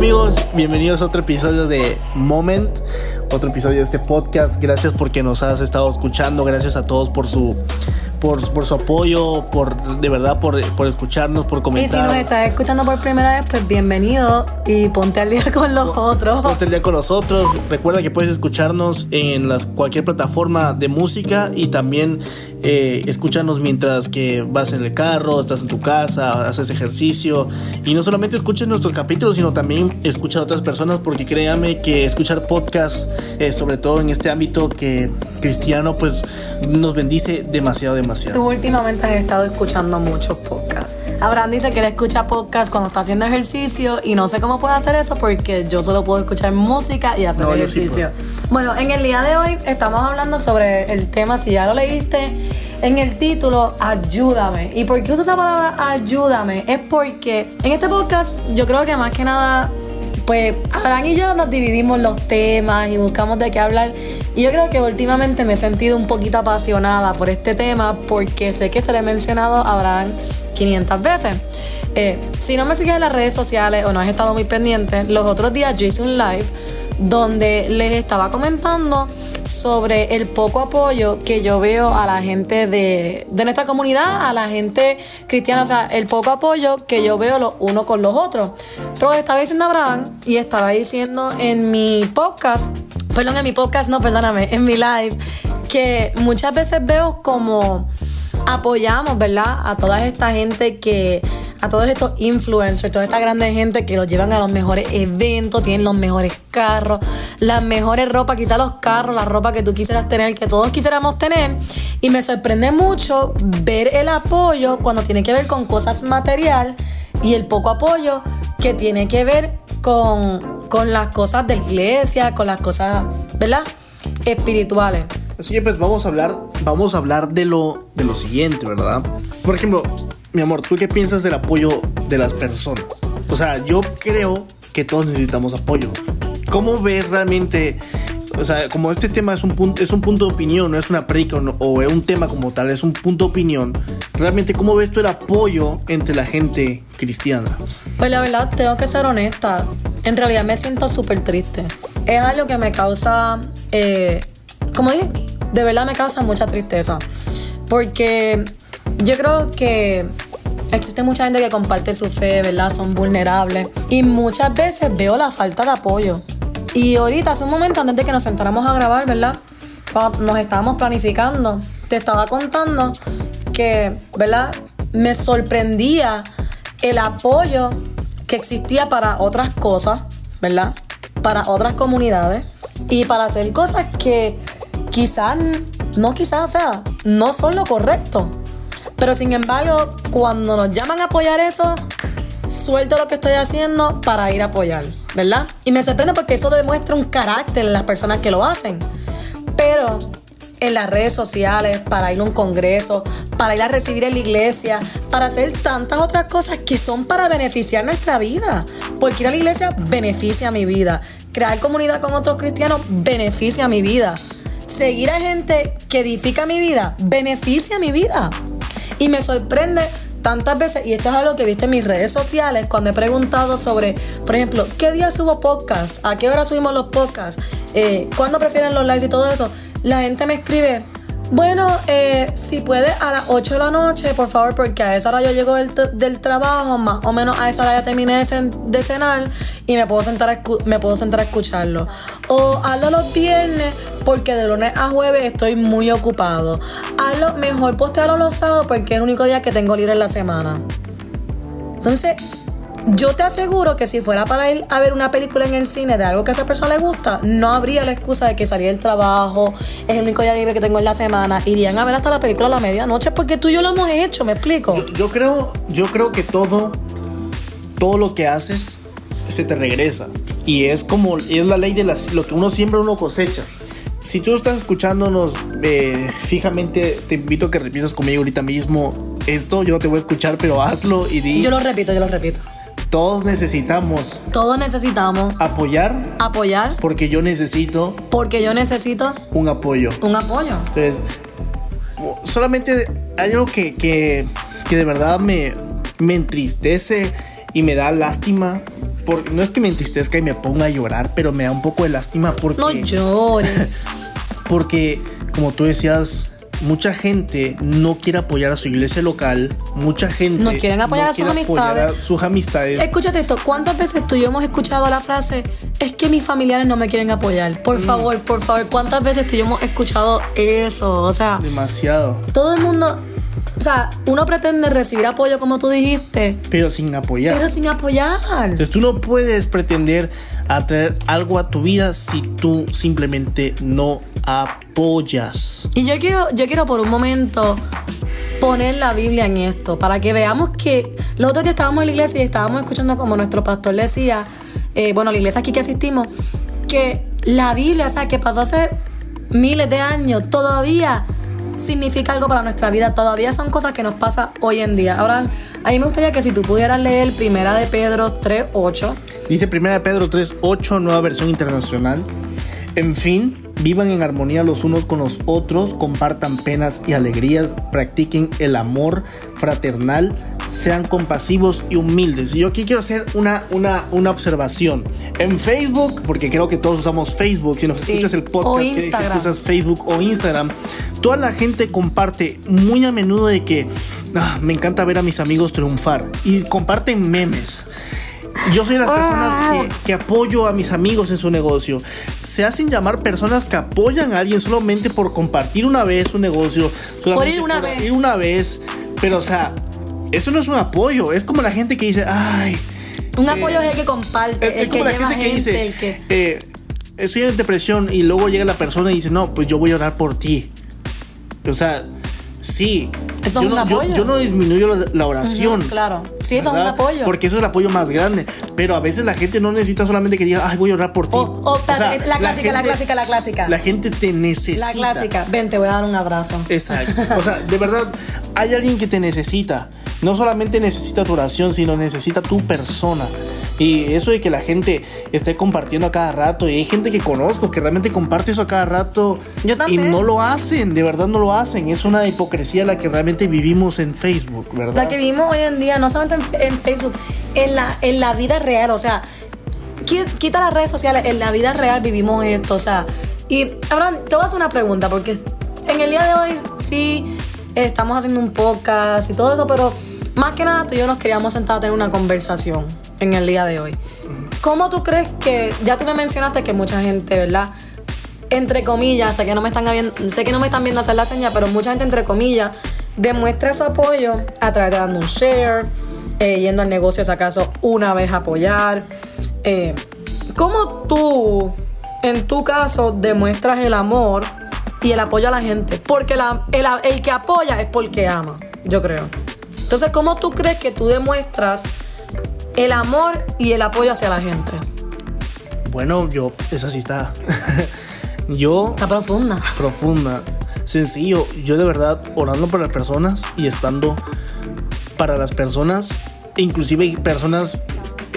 amigos? Bienvenidos a otro episodio de Moment, otro episodio de este podcast. Gracias porque nos has estado escuchando, gracias a todos por su por, por su apoyo, por de verdad por, por escucharnos, por comentar. Y si nos estás escuchando por primera vez, pues bienvenido y ponte al día con los otros. Ponte al día con nosotros. Recuerda que puedes escucharnos en las, cualquier plataforma de música y también eh, escúchanos mientras que vas en el carro, estás en tu casa, haces ejercicio. Y no solamente escuches nuestros capítulos, sino también escucha a otras personas, porque créame que escuchar podcasts, eh, sobre todo en este ámbito que cristiano, pues nos bendice demasiado, demasiado. Tú últimamente has estado escuchando muchos podcasts. Abraham dice que él escucha podcasts cuando está haciendo ejercicio y no sé cómo puede hacer eso porque yo solo puedo escuchar música y hacer ejercicio. bueno, en el día de hoy estamos hablando sobre el tema, si ya lo leíste, en el título, ayúdame. ¿Y por qué uso esa palabra ayúdame? Es porque en este podcast yo creo que más que nada pues Abraham y yo nos dividimos los temas y buscamos de qué hablar. Y yo creo que últimamente me he sentido un poquito apasionada por este tema porque sé que se le he mencionado a Abraham 500 veces. Eh, si no me sigues en las redes sociales o no has estado muy pendiente, los otros días yo hice un live donde les estaba comentando sobre el poco apoyo que yo veo a la gente de, nuestra comunidad, a la gente cristiana, o sea, el poco apoyo que yo veo los unos con los otros. Pero estaba diciendo Abraham y estaba diciendo en mi podcast, perdón, en mi podcast, no, perdóname, en mi live, que muchas veces veo como apoyamos, ¿verdad? A toda esta gente que, a todos estos influencers, toda esta grande gente que los llevan a los mejores eventos, tienen los mejores carros, las mejores ropas, quizás los carros, la ropa que tú quisieras tener, que todos quisiéramos tener. Y me sorprende mucho ver el apoyo cuando tiene que ver con cosas material y el poco apoyo que tiene que ver con, con las cosas de iglesia, con las cosas, ¿verdad? Espirituales. Así que pues vamos a hablar, vamos a hablar de lo, de lo siguiente, ¿verdad? Por ejemplo, mi amor, ¿tú qué piensas del apoyo de las personas? O sea, yo creo que todos necesitamos apoyo. ¿Cómo ves realmente? O sea, como este tema es un punto, es un punto de opinión, no es una predica o, es un tema como tal, es un punto de opinión. Realmente, ¿cómo ves tú el apoyo entre la gente cristiana? Pues la verdad, tengo que ser honesta. En realidad me siento súper triste. Es algo que me causa, eh, como dije, de verdad me causa mucha tristeza. Porque yo creo que existe mucha gente que comparte su fe, ¿verdad? Son vulnerables. Y muchas veces veo la falta de apoyo. Y ahorita, hace un momento antes de que nos sentáramos a grabar, ¿verdad? Cuando nos estábamos planificando, te estaba contando que, ¿verdad? Me sorprendía el apoyo que existía para otras cosas, ¿verdad? Para otras comunidades y para hacer cosas que quizás, no quizás, o sea, no son lo correcto. Pero sin embargo, cuando nos llaman a apoyar eso, suelto lo que estoy haciendo para ir a apoyar, ¿verdad? Y me sorprende porque eso demuestra un carácter en las personas que lo hacen. Pero en las redes sociales, para ir a un congreso, para ir a recibir en la iglesia, para hacer tantas otras cosas que son para beneficiar nuestra vida. Porque ir a la iglesia beneficia mi vida. Crear comunidad con otros cristianos beneficia mi vida seguir a gente que edifica mi vida beneficia mi vida. Y me sorprende tantas veces, y esto es algo que viste en mis redes sociales, cuando he preguntado sobre, por ejemplo, ¿qué día subo podcast? ¿A qué hora subimos los podcasts? Eh, ¿Cuándo prefieren los likes y todo eso? La gente me escribe, bueno, eh, si puede a las 8 de la noche, por favor, porque a esa hora yo llego del, trabajo, más o menos a esa hora ya terminé de, cenar y me puedo, sentar a, me puedo sentar a escucharlo. O hazlo los viernes, porque de lunes a jueves estoy muy ocupado. Hazlo, mejor postearlo los sábados, porque es el único día que tengo libre en la semana. Entonces, yo te aseguro que si fuera para ir a ver una película en el cine de algo que a esa persona le gusta, no habría la excusa de que salí del trabajo, es el único día libre que tengo en la semana. Irían a ver hasta la película a la medianoche porque tú y yo lo hemos hecho, ¿me explico? Yo, creo, yo creo que todo, todo lo que haces se te regresa. Y es como, es la ley de las, lo que uno siembra, uno cosecha. Si tú estás escuchándonos eh, fijamente, te invito a que repitas conmigo ahorita mismo esto. Yo no te voy a escuchar, pero hazlo y di. Yo lo repito, yo lo repito. Todos necesitamos. Todos necesitamos. Apoyar. Apoyar. Porque yo necesito. Porque yo necesito. Un apoyo. Un apoyo. Entonces, solamente hay algo que, que, que de verdad me, me entristece y me da lástima por, no es que me entristezca y me ponga a llorar, pero me da un poco de lástima porque. No llores. porque, como tú decías, mucha gente no quiere apoyar a su iglesia local, mucha gente no quieren apoyar a sus amistades. A sus amistades. Escúchate esto, ¿cuántas veces tú y yo hemos escuchado la frase es que mis familiares no me quieren apoyar? Por mm. favor, por favor, ¿cuántas veces tú y yo hemos escuchado eso? O sea, demasiado. Todo el mundo o sea, uno pretende recibir apoyo como tú dijiste. Pero sin apoyar. Pero sin apoyar. Entonces tú no puedes pretender atraer algo a tu vida si tú simplemente no apoyas. Y yo quiero, yo quiero por un momento poner la Biblia en esto, para que veamos que los otros días estábamos en la iglesia y estábamos escuchando como nuestro pastor decía, eh, bueno, la iglesia aquí que asistimos, que la Biblia, o sea, que pasó hace miles de años, todavía significa algo para nuestra vida, todavía son cosas que nos pasan hoy en día. Ahora, a mí me gustaría que si tú pudieras leer Primera de Pedro 3.8. Dice Primera de Pedro 3.8, nueva versión internacional. En fin, vivan en armonía los unos con los otros, compartan penas y alegrías, practiquen el amor fraternal, sean compasivos y humildes. Y yo aquí quiero hacer una, una, una observación. En Facebook, porque creo que todos usamos Facebook, si nos escuchas el podcast, que usas Facebook o Instagram, toda la gente comparte muy a menudo de que ah, me encanta ver a mis amigos triunfar y comparten memes. Yo soy de las personas que, apoyo a mis amigos en su negocio. Se hacen llamar personas que apoyan a alguien solamente por compartir una vez su negocio. Por ir una vez. Ir una vez. Pero, o sea, eso no es un apoyo. Es como la gente que dice, ay. Un eh, apoyo es el que comparte. Es, como la gente, que dice, eh, estoy en depresión y luego llega la persona y dice, no, pues yo voy a orar por ti. O sea, sí. Eso yo, no, apoyo. Yo, no disminuyo la, oración. claro. Sí, eso es un apoyo. Porque eso es el apoyo más grande. Pero a veces la gente no necesita solamente que diga, ay, voy a orar por ti. O, la, clásica, la, clásica, la clásica. La gente te necesita. La clásica. Ven, te voy a dar un abrazo. Exacto. O sea, de verdad, hay alguien que te necesita. No solamente necesita tu oración, sino necesita tu persona. Y eso de que la gente esté compartiendo a cada rato, y hay gente que conozco que realmente comparte eso a cada rato. Yo también. Y no lo hacen, de verdad no lo hacen. Es una hipocresía la que realmente vivimos en Facebook, ¿verdad? La que vivimos hoy en día, no solamente en, Facebook, en la, en la vida real, o sea, quita las redes sociales, en la vida real vivimos esto, o sea. Y ahora te voy a hacer una pregunta, porque en el día de hoy sí estamos haciendo un podcast y todo eso, pero más que nada tú y yo nos queríamos sentar a tener una conversación en el día de hoy. ¿Cómo tú crees que, ya tú me mencionaste que mucha gente, ¿verdad? Entre comillas, sé que no me están sé que no me están viendo hacer la señal, pero mucha gente entre comillas demuestra su apoyo a través de dando un share, eh, yendo al negocio si acaso una vez apoyar. Eh, ¿Cómo tú, en tu caso, demuestras el amor y el apoyo a la gente? Porque el que apoya es porque ama, yo creo. Entonces, ¿cómo tú crees que tú demuestras el amor y el apoyo hacia la gente. Bueno, yo, esa sí está. yo. Está profunda. Profunda. Sencillo. Yo de verdad orando por las personas y estando para las personas. Inclusive hay personas.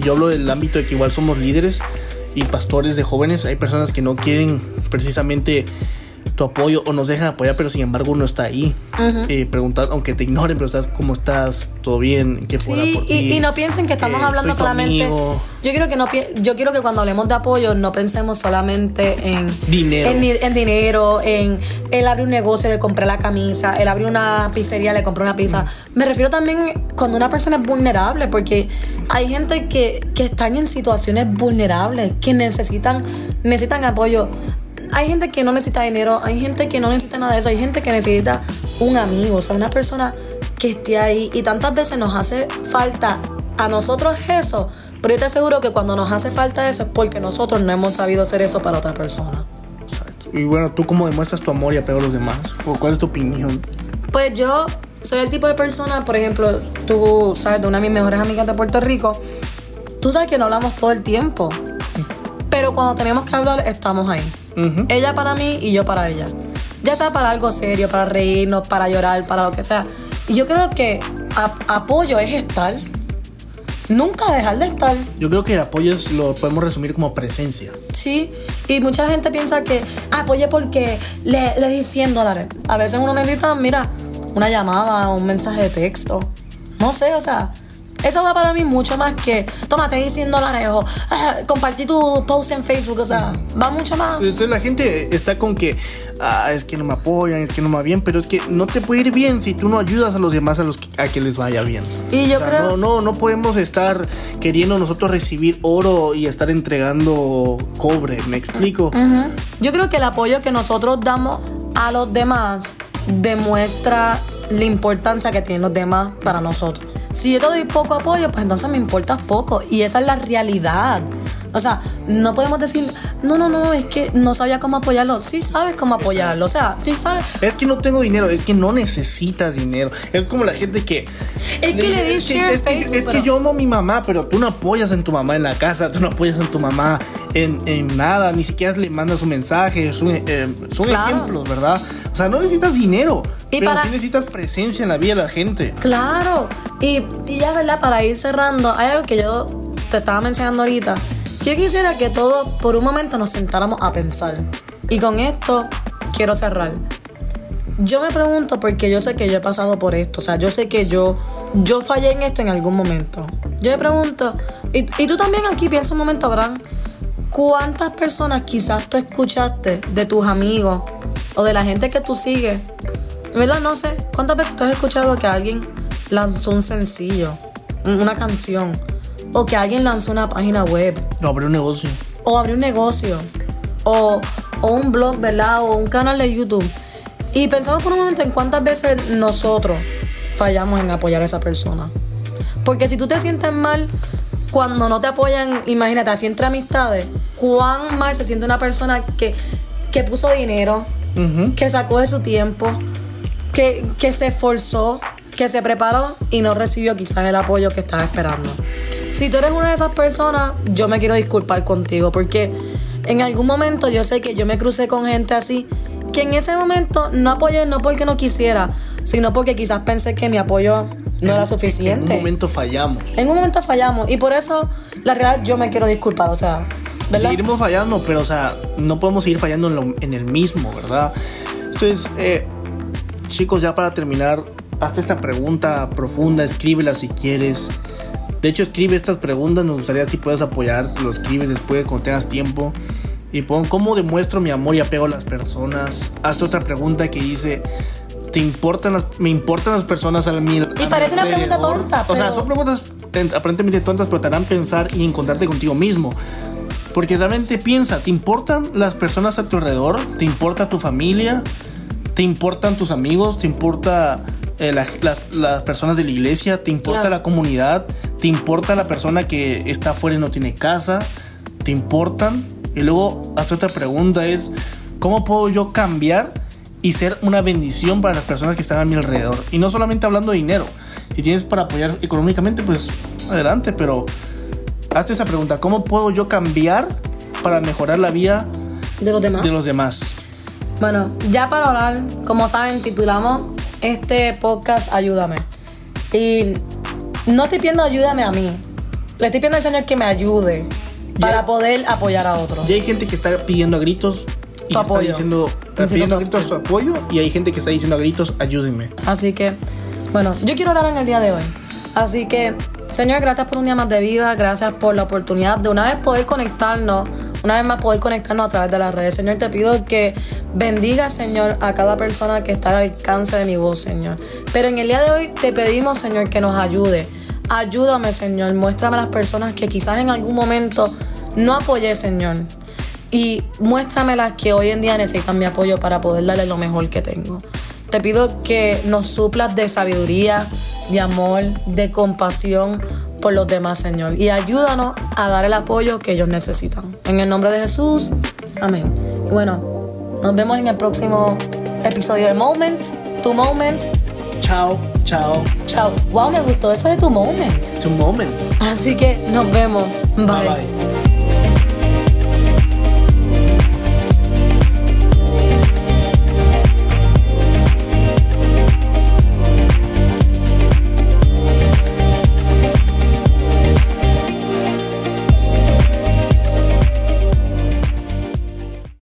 Yo hablo del ámbito de que igual somos líderes y pastores de jóvenes. Hay personas que no quieren precisamente tu apoyo o nos dejan apoyar, pero sin embargo uno está ahí. Eh, preguntando, aunque te ignoren, pero estás cómo estás, todo bien, qué sí, por y, y, no piensen que estamos eh, hablando solamente. Yo quiero que no yo quiero que cuando hablemos de apoyo no pensemos solamente en dinero, en, dinero, en él abre un negocio, le compré la camisa, él abre una pizzería, le compré una pizza. Me refiero también cuando una persona es vulnerable, porque hay gente que, que están en situaciones vulnerables, que necesitan necesitan apoyo hay gente que no necesita dinero, hay gente que no necesita nada de eso, hay gente que necesita un amigo, o sea, una persona que esté ahí. Y tantas veces nos hace falta a nosotros eso, pero yo te aseguro que cuando nos hace falta eso es porque nosotros no hemos sabido hacer eso para otra persona. Exacto. Y bueno, ¿tú cómo demuestras tu amor y apego a los demás? ¿O cuál es tu opinión? Pues yo soy el tipo de persona, por ejemplo, tú sabes, de una de mis mejores amigas de Puerto Rico, tú sabes que no hablamos todo el tiempo, pero cuando tenemos que hablar estamos ahí. Ella para mí y yo para ella. Ya sea para algo serio, para reírnos, para llorar, para lo que sea. Y yo creo que apoyo es estar. Nunca dejar de estar. Yo creo que el apoyo lo podemos resumir como presencia. Sí, y mucha gente piensa que apoye porque le, le di 100 dólares. A veces uno necesita, mira, una llamada, un mensaje de texto. No sé, o sea, Eso va para mí mucho más que, tómate 100 dólares o ah, compartí tu post en Facebook. O sea, va mucho más. Entonces la gente está con que, ah, es que no me apoyan, es que no me va bien, pero es que no te puede ir bien si tú no ayudas a los demás a, los que, a que les vaya bien. Y yo O sea, creo- No, no, no podemos estar queriendo nosotros recibir oro y estar entregando cobre, ¿me explico? Yo creo que el apoyo que nosotros damos a los demás demuestra la importancia que tienen los demás para nosotros. Si yo te doy poco apoyo, pues entonces me importa poco. Y esa es la realidad. O sea, no podemos decir, no, no, no, es que no sabía cómo apoyarlo. Sí sabes cómo apoyarlo. O sea, sí sabes. Es que no tengo dinero, es que no necesitas dinero. Es como la gente que. Es que le di es que, es que- es yo amo a mi mamá, pero tú no apoyas en tu mamá en la casa, tú no apoyas en tu mamá en, en nada, ni siquiera le mandas un mensaje. Son, eh, son Claro. ejemplos, ¿verdad? O sea, no necesitas dinero, Y pero para- sí necesitas presencia en la vida de la gente. Claro. Y, y ya, ¿verdad? Para ir cerrando, hay algo que yo te estaba mencionando ahorita. Que yo quisiera que todos por un momento nos sentáramos a pensar. Y con esto quiero cerrar. Yo me pregunto porque yo sé que yo he pasado por esto. O sea, yo sé que yo, yo fallé en esto en algún momento. Yo me pregunto, y, y tú también aquí piensa un momento, Abraham. ¿Cuántas personas quizás tú escuchaste de tus amigos o de la gente que tú sigues? ¿Verdad? No sé. ¿Cuántas veces tú has escuchado que alguien lanzó un sencillo, un- una canción, o que alguien lanzó una página web, No, abre un negocio. o abrió un negocio, o, o un blog, ¿verdad? O un canal de YouTube. Y pensamos por un momento en cuántas veces nosotros fallamos en apoyar a esa persona. Porque si tú te sientes mal cuando no te apoyan, imagínate, así entre amistades, cuán mal se siente una persona que, que puso dinero, Ujú. que sacó de su tiempo, que, que se esforzó, que se preparó y no recibió quizás el apoyo que estaba esperando. Si tú eres una de esas personas, yo me quiero disculpar contigo porque en algún momento yo sé que yo me crucé con gente así que en ese momento no apoyé no porque no quisiera, sino porque quizás pensé que mi apoyo no era En suficiente. un momento fallamos. En un momento fallamos y por eso la realidad yo me quiero disculpar, o sea, ¿verdad? Seguiremos fallando, pero o sea, no podemos seguir fallando en, lo- en el mismo, ¿verdad? Entonces, eh, chicos, ya para terminar, hazte esta pregunta profunda, escríbela si quieres. De hecho, escribe estas preguntas, nos gustaría si puedes apoyar, lo escribes después cuando tengas tiempo. Y pon, ¿cómo demuestro mi amor y apego a las personas? Hazte otra pregunta que dice, ¿te importan las, me importan las personas a mi a mi parece una pregunta alrededor?" tonta, O sea, pero- son preguntas aparentemente tontas, pero te harán pensar y encontrarte contigo mismo. Porque realmente piensa, ¿te importan las personas a tu alrededor? ¿Te importa tu familia? ¿Te importan tus amigos? ¿Te importa eh, la- las, las personas de la iglesia? ¿Te importa Claro. la comunidad? ¿Te importa la persona que está afuera y no tiene casa? ¿Te importan? Y luego, hasta otra pregunta es, ¿cómo puedo yo cambiar y ser una bendición para las personas que están a mi alrededor? Y no solamente hablando de dinero. Si tienes para apoyar económicamente, pues adelante, pero hazte esa pregunta, ¿cómo puedo yo cambiar para mejorar la vida De los demás. de los demás? Bueno, ya para orar, como saben, titulamos este podcast Ayúdame. Y no estoy pidiendo ayúdame a mí. Le estoy pidiendo al Señor que me ayude para poder apoyar a otros. Y hay gente que está pidiendo a gritos y Tu está apoyo. diciendo, está pidiendo a gritos su apoyo y hay gente que está diciendo a gritos, ayúdenme. Así que, bueno, yo quiero orar en el día de hoy. Así que, Señor, gracias por un día más de vida, gracias por la oportunidad de una vez poder conectarnos, una vez más poder conectarnos a través de las redes. Señor, te pido que bendiga, Señor, a cada persona que está al alcance de mi voz, Señor. Pero en el día de hoy te pedimos, Señor, que nos ayude. Ayúdame, Señor, muéstrame a las personas que quizás en algún momento no apoyé, Señor. Y muéstrame las que hoy en día necesitan mi apoyo para poder darle lo mejor que tengo. Te pido que nos suplas de sabiduría, de amor, de compasión por los demás, Señor. Y ayúdanos a dar el apoyo que ellos necesitan. En el nombre de Jesús, amén. Y bueno, nos vemos en el próximo episodio de Moment, Tu Moment. Chao, chao, Chao. Wow, me gustó eso de Tu Moment. to moment. Así que nos vemos. Bye Bye. bye.